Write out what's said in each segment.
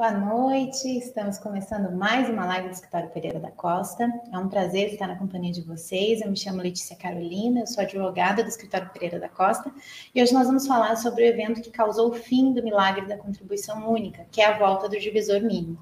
Boa noite, estamos começando mais uma live do Escritório Pereira da Costa. É um prazer estar na companhia de vocês. Eu me chamo Letícia Carolina, eu sou advogada do Escritório Pereira da Costa e hoje nós vamos falar sobre o evento que causou o fim do milagre da contribuição única, que é a volta do divisor mínimo.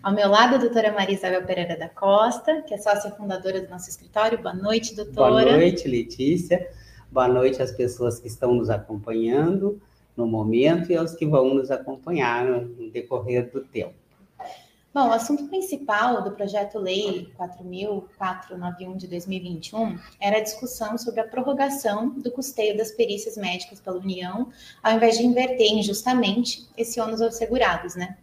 Ao meu lado, a doutora Maria Isabel Pereira da Costa, que é sócia fundadora do nosso escritório. Boa noite, doutora. Boa noite, Letícia. Boa noite às pessoas que estão nos acompanhando no momento e aos que vão nos acompanhar no decorrer do tempo. Bom, o assunto principal do projeto Lei 4.491 de 2021 era a discussão sobre a prorrogação do custeio das perícias médicas pela União, ao invés de inverter injustamente esse ônus aos segurados, né?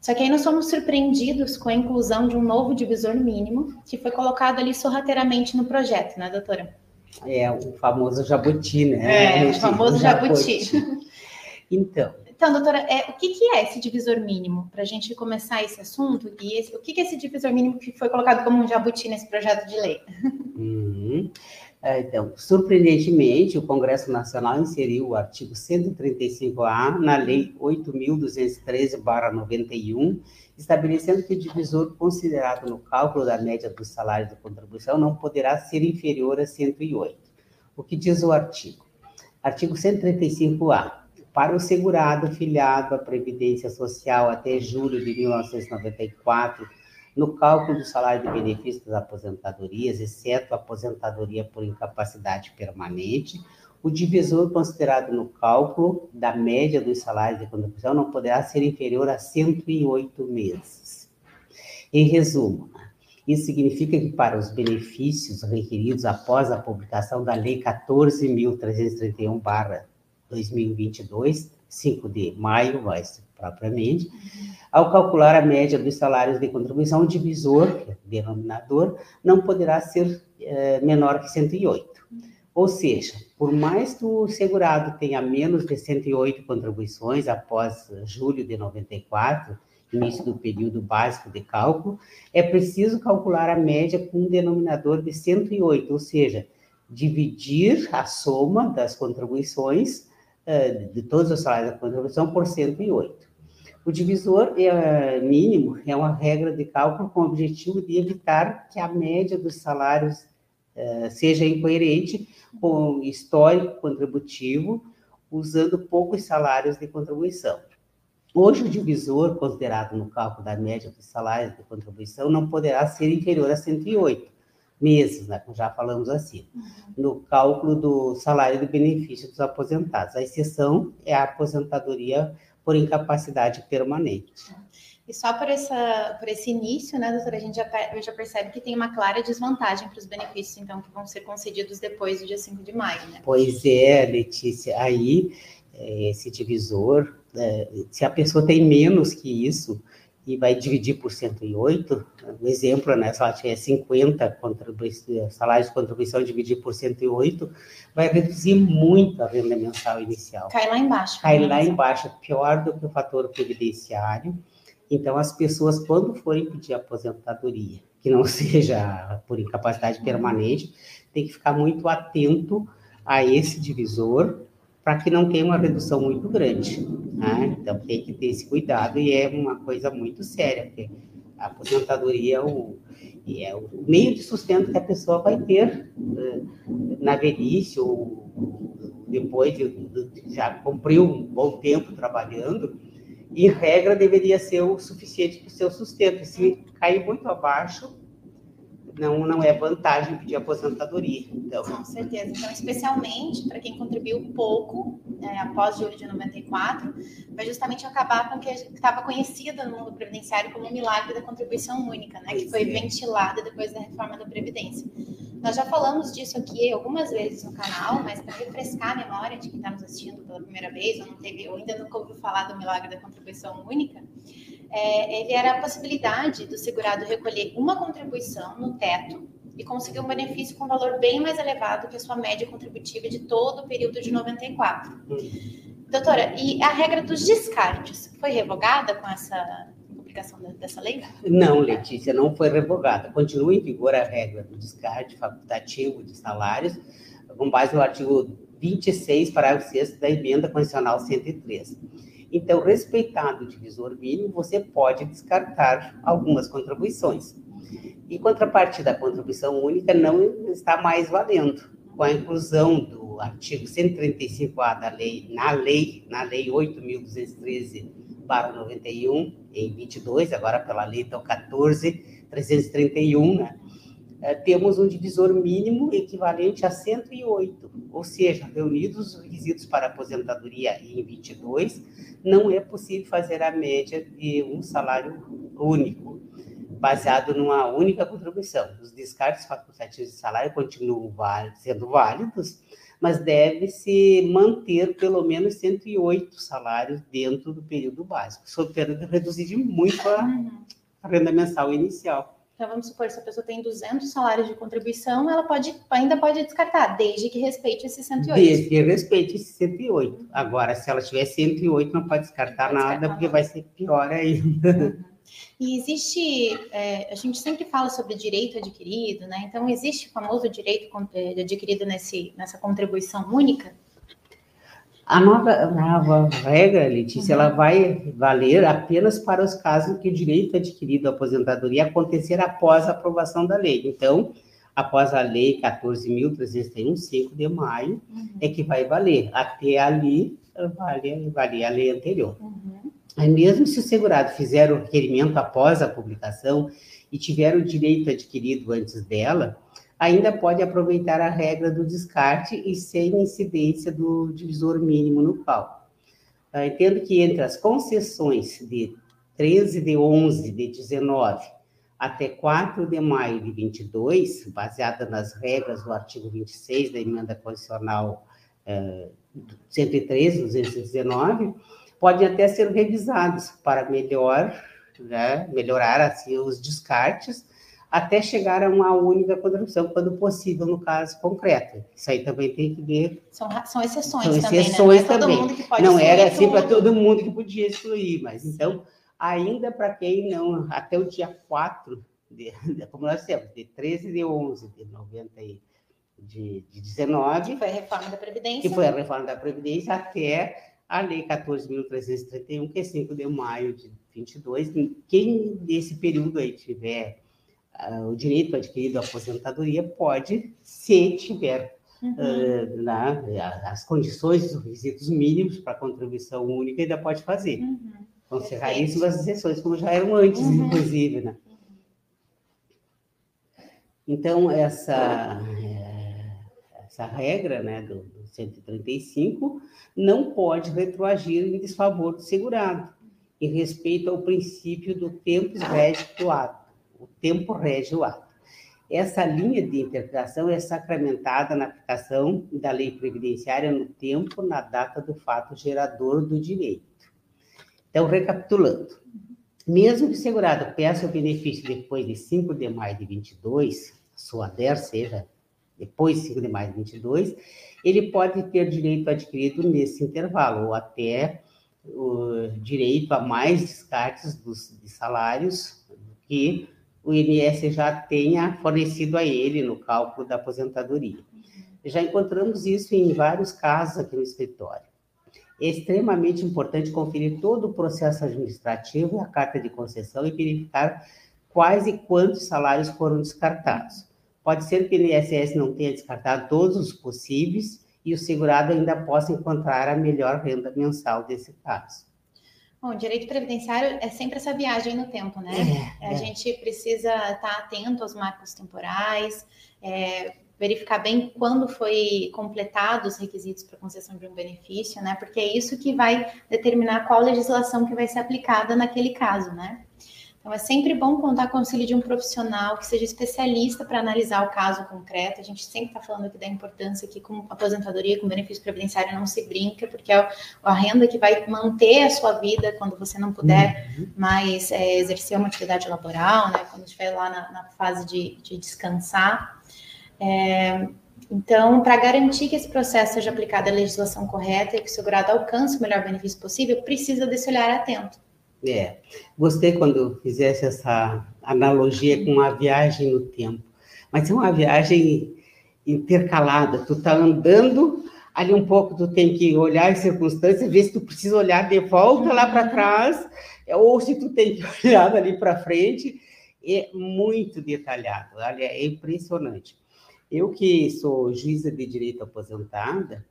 Só que aí nós fomos surpreendidos com a inclusão de um novo divisor mínimo, que foi colocado ali sorrateiramente no projeto, né, doutora? É, o famoso jabuti, né? É, o famoso jabuti. jabuti. Então. Então, doutora, é, o que, que é esse divisor mínimo? Para a gente começar esse assunto, e esse, o que, que é esse divisor mínimo que foi colocado como um jabuti nesse projeto de lei? Uhum. É, então, surpreendentemente, o Congresso Nacional inseriu o artigo 135A na Lei 8.213-91, estabelecendo que o divisor considerado no cálculo da média dos salários de contribuição não poderá ser inferior a 108. O que diz o artigo? Artigo 135A para o segurado filiado à Previdência Social até julho de 1994, no cálculo do salário de benefício das aposentadorias, exceto a aposentadoria por incapacidade permanente, o divisor considerado no cálculo da média dos salários de contribuição não poderá ser inferior a 108 meses. Em resumo, né, isso significa que para os benefícios requeridos após a publicação da Lei 14.331, 2022, 5 de maio, mais propriamente, ao calcular a média dos salários de contribuição, o divisor, é denominador, não poderá ser é, menor que 108. Ou seja, por mais que o segurado tenha menos de 108 contribuições após julho de 94, início do período básico de cálculo, é preciso calcular a média com um denominador de 108, ou seja, dividir a soma das contribuições de todos os salários da contribuição por 108. O divisor é, mínimo é uma regra de cálculo com o objetivo de evitar que a média dos salários é, seja incoerente com o histórico contributivo, usando poucos salários de contribuição. Hoje, o divisor considerado no cálculo da média dos salários de contribuição não poderá ser inferior a 108, meses, né, já falamos assim, uhum. no cálculo do salário de benefício dos aposentados. A exceção é a aposentadoria por incapacidade permanente. E só por, essa, por esse início, né, doutora, a gente já, já percebe que tem uma clara desvantagem para os benefícios, então, que vão ser concedidos depois do dia 5 de maio, né? Pois é, Letícia, aí, é, esse divisor, é, se a pessoa tem menos que isso, e vai dividir por 108, o exemplo, né, se ela tiver 50 salários de contribuição, dividir por 108, vai reduzir muito a renda mensal inicial. Cai lá embaixo. Cai né? lá embaixo, pior do que o fator previdenciário. Então, as pessoas, quando forem pedir aposentadoria, que não seja por incapacidade permanente, tem que ficar muito atento a esse divisor, para que não tenha uma redução muito grande. Né? Então, tem que ter esse cuidado e é uma coisa muito séria, porque a aposentadoria é o, é o meio de sustento que a pessoa vai ter uh, na velhice ou depois de, de, já cumpriu um bom tempo trabalhando, e regra deveria ser o suficiente para o seu sustento. Se cair muito abaixo, não, não é vantagem pedir aposentadoria. Então. Com certeza. Então, especialmente para quem contribuiu pouco né, após julho de 94, vai justamente acabar com o que estava conhecida no mundo previdenciário como o milagre da contribuição única, né, que foi é. ventilada depois da reforma da Previdência. Nós já falamos disso aqui algumas vezes no canal, mas para refrescar a memória de quem está nos assistindo pela primeira vez, ou não teve, ou ainda nunca ouviu falar do milagre da contribuição única, é, ele era a possibilidade do segurado recolher uma contribuição no teto e conseguir um benefício com valor bem mais elevado que a sua média contributiva de todo o período de 94. Doutora, e a regra dos descartes foi revogada com essa publicação dessa lei? Não, Letícia, não foi revogada. Continua em vigor a regra do descarte facultativo de salários, com base no artigo 26, parágrafo 6 da emenda constitucional 103. Então, respeitado o divisor mínimo, você pode descartar algumas contribuições. Em contrapartida, a contribuição única não está mais valendo. Com a inclusão do artigo 135A da lei, na lei, na lei 8.213 91 em 22, agora pela lei então 14.331, né? É, temos um divisor mínimo equivalente a 108, ou seja, reunidos os requisitos para aposentadoria em 22, não é possível fazer a média de um salário único, baseado numa única contribuição. Os descartes facultativos de salário continuam sendo válidos, mas deve-se manter pelo menos 108 salários dentro do período básico, sob pena de reduzir muito a, a renda mensal inicial. Então, vamos supor, se a pessoa tem 200 salários de contribuição, ela pode, ainda pode descartar, desde que respeite esses 108. Desde que respeite esses 108. Agora, se ela tiver 108, não pode descartar não pode nada, descartar porque vai ser pior ainda. Uhum. E existe, é, a gente sempre fala sobre direito adquirido, né? Então, existe o famoso direito é, adquirido nesse, nessa contribuição única? A nova, nova regra, Letícia, ela vai valer apenas para os casos em que o direito adquirido à aposentadoria acontecer após a aprovação da lei. Então, após a lei 14.301, 5 de maio, uhum. é que vai valer. Até ali, vale, vale a lei anterior. Uhum. Aí mesmo se o segurado fizer o requerimento após a publicação e tiver o direito adquirido antes dela, ainda pode aproveitar a regra do descarte e sem incidência do divisor mínimo no pau. Ah, entendo que entre as concessões de 13 de 11 de 19 até 4 de maio de 22, baseada nas regras do artigo 26 da emenda constitucional eh, 103, 219, podem até ser revisados para melhor, né, melhorar assim, os descartes, até chegar a uma única contribuição, quando possível, no caso concreto. Isso aí também tem que ver. São, são exceções são também, exceções né? Não é também. Não era assim para todo mundo que podia excluir, mas então, ainda para quem não, até o dia 4, de, como nós temos, de 13 de 11 de 90 de, de 19. Que foi a reforma da Previdência. Que foi a reforma da Previdência até a Lei 14.331, que é 5 de maio de 22, quem nesse período aí tiver uh, o direito adquirido à aposentadoria pode, se tiver uhum. uh, na, as condições, os requisitos mínimos para contribuição única, ainda pode fazer. Uhum. Vão ser raríssimas exceções, como já eram antes, uhum. inclusive, né? Então, essa, eh, essa regra né, do, 135, não pode retroagir em desfavor do segurado, em respeito ao princípio do tempo rege do ato. Tempo rege o ato. Essa linha de interpretação é sacramentada na aplicação da lei previdenciária no tempo, na data do fato gerador do direito. Então, recapitulando, mesmo que o segurado peça o benefício depois de 5 de maio de 22, sua DER seja depois de 5 de maio de 22, ele pode ter direito adquirido nesse intervalo, ou até o direito a mais descartes dos, de salários que o INSS já tenha fornecido a ele no cálculo da aposentadoria. Já encontramos isso em vários casos aqui no escritório. É extremamente importante conferir todo o processo administrativo a carta de concessão e verificar quais e quantos salários foram descartados. Pode ser que o INSS não tenha descartado todos os possíveis e o segurado ainda possa encontrar a melhor renda mensal desse caso. Bom, direito previdenciário é sempre essa viagem no tempo, né? É, a é. gente precisa estar atento aos marcos temporais, é, verificar bem quando foi completado os requisitos para concessão de um benefício, né? Porque é isso que vai determinar qual legislação que vai ser aplicada naquele caso, né? Então, é sempre bom contar com o auxílio de um profissional que seja especialista para analisar o caso concreto. A gente sempre está falando aqui da importância que com aposentadoria, com benefício previdenciário, não se brinca, porque é a renda que vai manter a sua vida quando você não puder uhum. mais é, exercer uma atividade laboral, né? quando estiver lá na, na fase de, de descansar. É, então, para garantir que esse processo seja aplicado à legislação correta e que o segurado alcance o melhor benefício possível, precisa desse olhar atento. É, gostei quando fizesse essa analogia com a viagem no tempo. Mas é uma viagem intercalada. Tu tá andando, ali um pouco tu tem que olhar as circunstâncias, ver se tu precisa olhar de volta lá para trás, ou se tu tem que olhar ali para frente, é muito detalhado, olha, é impressionante. Eu que sou juíza de direito aposentada,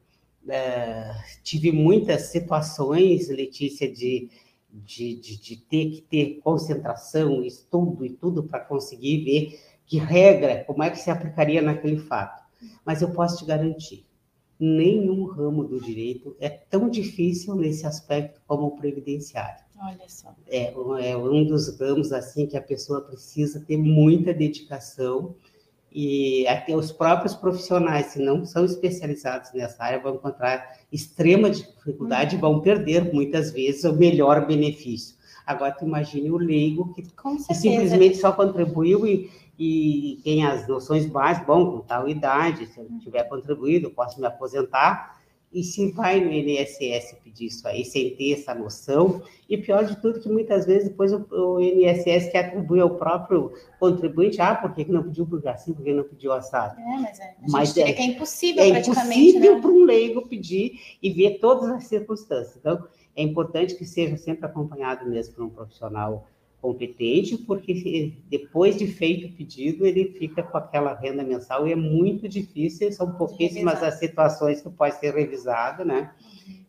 uh, tive muitas situações, Letícia, de, de, de, de ter que ter concentração, estudo e tudo para conseguir ver que regra, como é que se aplicaria naquele fato. Mas eu posso te garantir, nenhum ramo do direito é tão difícil nesse aspecto como o previdenciário. Olha só. É, é um dos ramos assim que a pessoa precisa ter muita dedicação e até os próprios profissionais, se não são especializados nessa área, vão encontrar extrema dificuldade e vão perder muitas vezes o melhor benefício. Agora, tu imagine o leigo que, que simplesmente só contribuiu e, e tem as noções básicas, bom, com tal idade, se eu tiver contribuído, posso me aposentar, e se vai no INSS pedir isso aí, sem ter essa noção, e pior de tudo, que muitas vezes depois o, o INSS que atribui ao próprio contribuinte, ah, por que não pediu por assim, por que não pediu assado? É, mas é, mas é, é impossível é praticamente, impossível né? para um leigo pedir e ver todas as circunstâncias. Então, é importante que seja sempre acompanhado mesmo por um profissional competente, porque depois de feito o pedido, ele fica com aquela renda mensal e é muito difícil, são pouquíssimas as situações que pode ser revisado, né?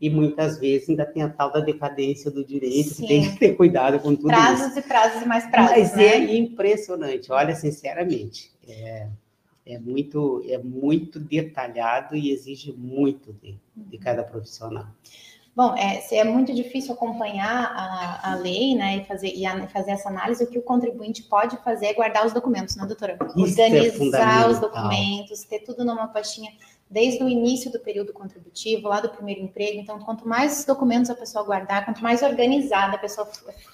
E muitas vezes ainda tem a tal da decadência do direito, Sim. que tem que ter cuidado com tudo prazos isso. e prazos e mais prazos, Mas né? é impressionante, olha, sinceramente, é, é, muito, é muito detalhado e exige muito de, de cada profissional. Bom, é, é muito difícil acompanhar a, a lei, né, e fazer, e a, fazer essa análise, o que o contribuinte pode fazer é guardar os documentos, né, doutora? Isso é Organizar é os documentos, ter tudo numa pastinha desde o início do período contributivo, lá do primeiro emprego. Então, quanto mais documentos a pessoa guardar, quanto mais organizada a pessoa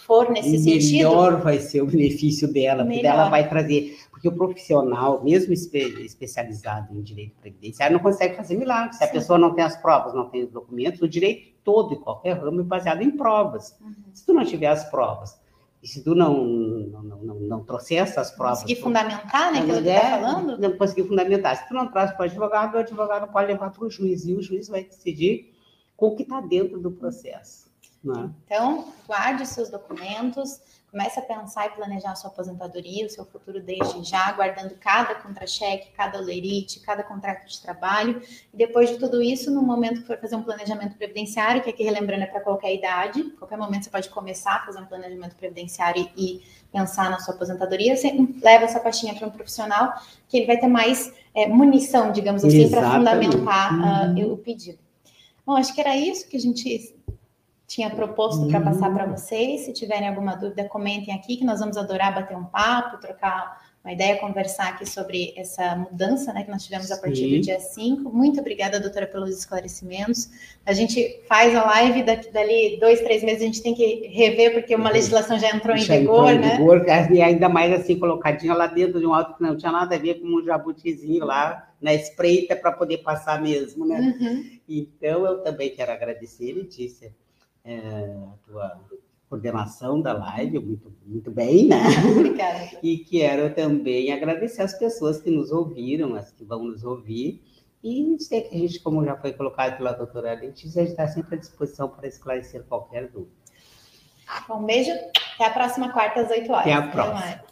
for nesse melhor sentido. Melhor vai ser o benefício dela, melhor. porque ela vai trazer. Porque o profissional, mesmo espe especializado em direito previdenciário, não consegue fazer milagre. Se a Sim. pessoa não tem as provas, não tem os documentos, o direito todo e qualquer ramo é baseado em provas. Uhum. Se tu não tiver as provas, e se tu não, não, não, não trouxer essas provas... Conseguir fundamentar, né, aquilo que é, tá falando? Não conseguir fundamentar. Se tu não traz para o advogado, o advogado pode levar para o juiz, e o juiz vai decidir com o que está dentro do processo. Né? Então, guarde seus documentos, Comece a pensar e planejar a sua aposentadoria, o seu futuro desde já, guardando cada contra-cheque, cada lerite, cada contrato de trabalho. E depois de tudo isso, no momento que for fazer um planejamento previdenciário, que aqui relembrando é para qualquer idade, qualquer momento você pode começar a fazer um planejamento previdenciário e, pensar na sua aposentadoria, você leva essa pastinha para um profissional que ele vai ter mais é, munição, digamos assim, para fundamentar uh, o pedido. Bom, acho que era isso que a gente tinha proposto para passar para uhum. vocês. Se tiverem alguma dúvida, comentem aqui, que nós vamos adorar bater um papo, trocar uma ideia, conversar aqui sobre essa mudança né, que nós tivemos a partir Sim. do dia 5. Muito obrigada, doutora, pelos esclarecimentos. A gente faz a live, daqui, dali dois, três meses a gente tem que rever, porque uma legislação já entrou em vigor, entrou né? Em vigor, e ainda mais assim, colocadinha lá dentro de um alto que não tinha nada a ver com um jabutizinho lá na espreita para poder passar mesmo, né? Uhum. Então, eu também quero agradecer, Letícia, é, a tua coordenação da live, muito, muito bem, né? Obrigada. E quero também agradecer as pessoas que nos ouviram, as que vão nos ouvir, e a gente, como já foi colocado pela doutora Letícia, está sempre à disposição para esclarecer qualquer dúvida. Um beijo, até a próxima quarta às 8 horas. Até a próxima.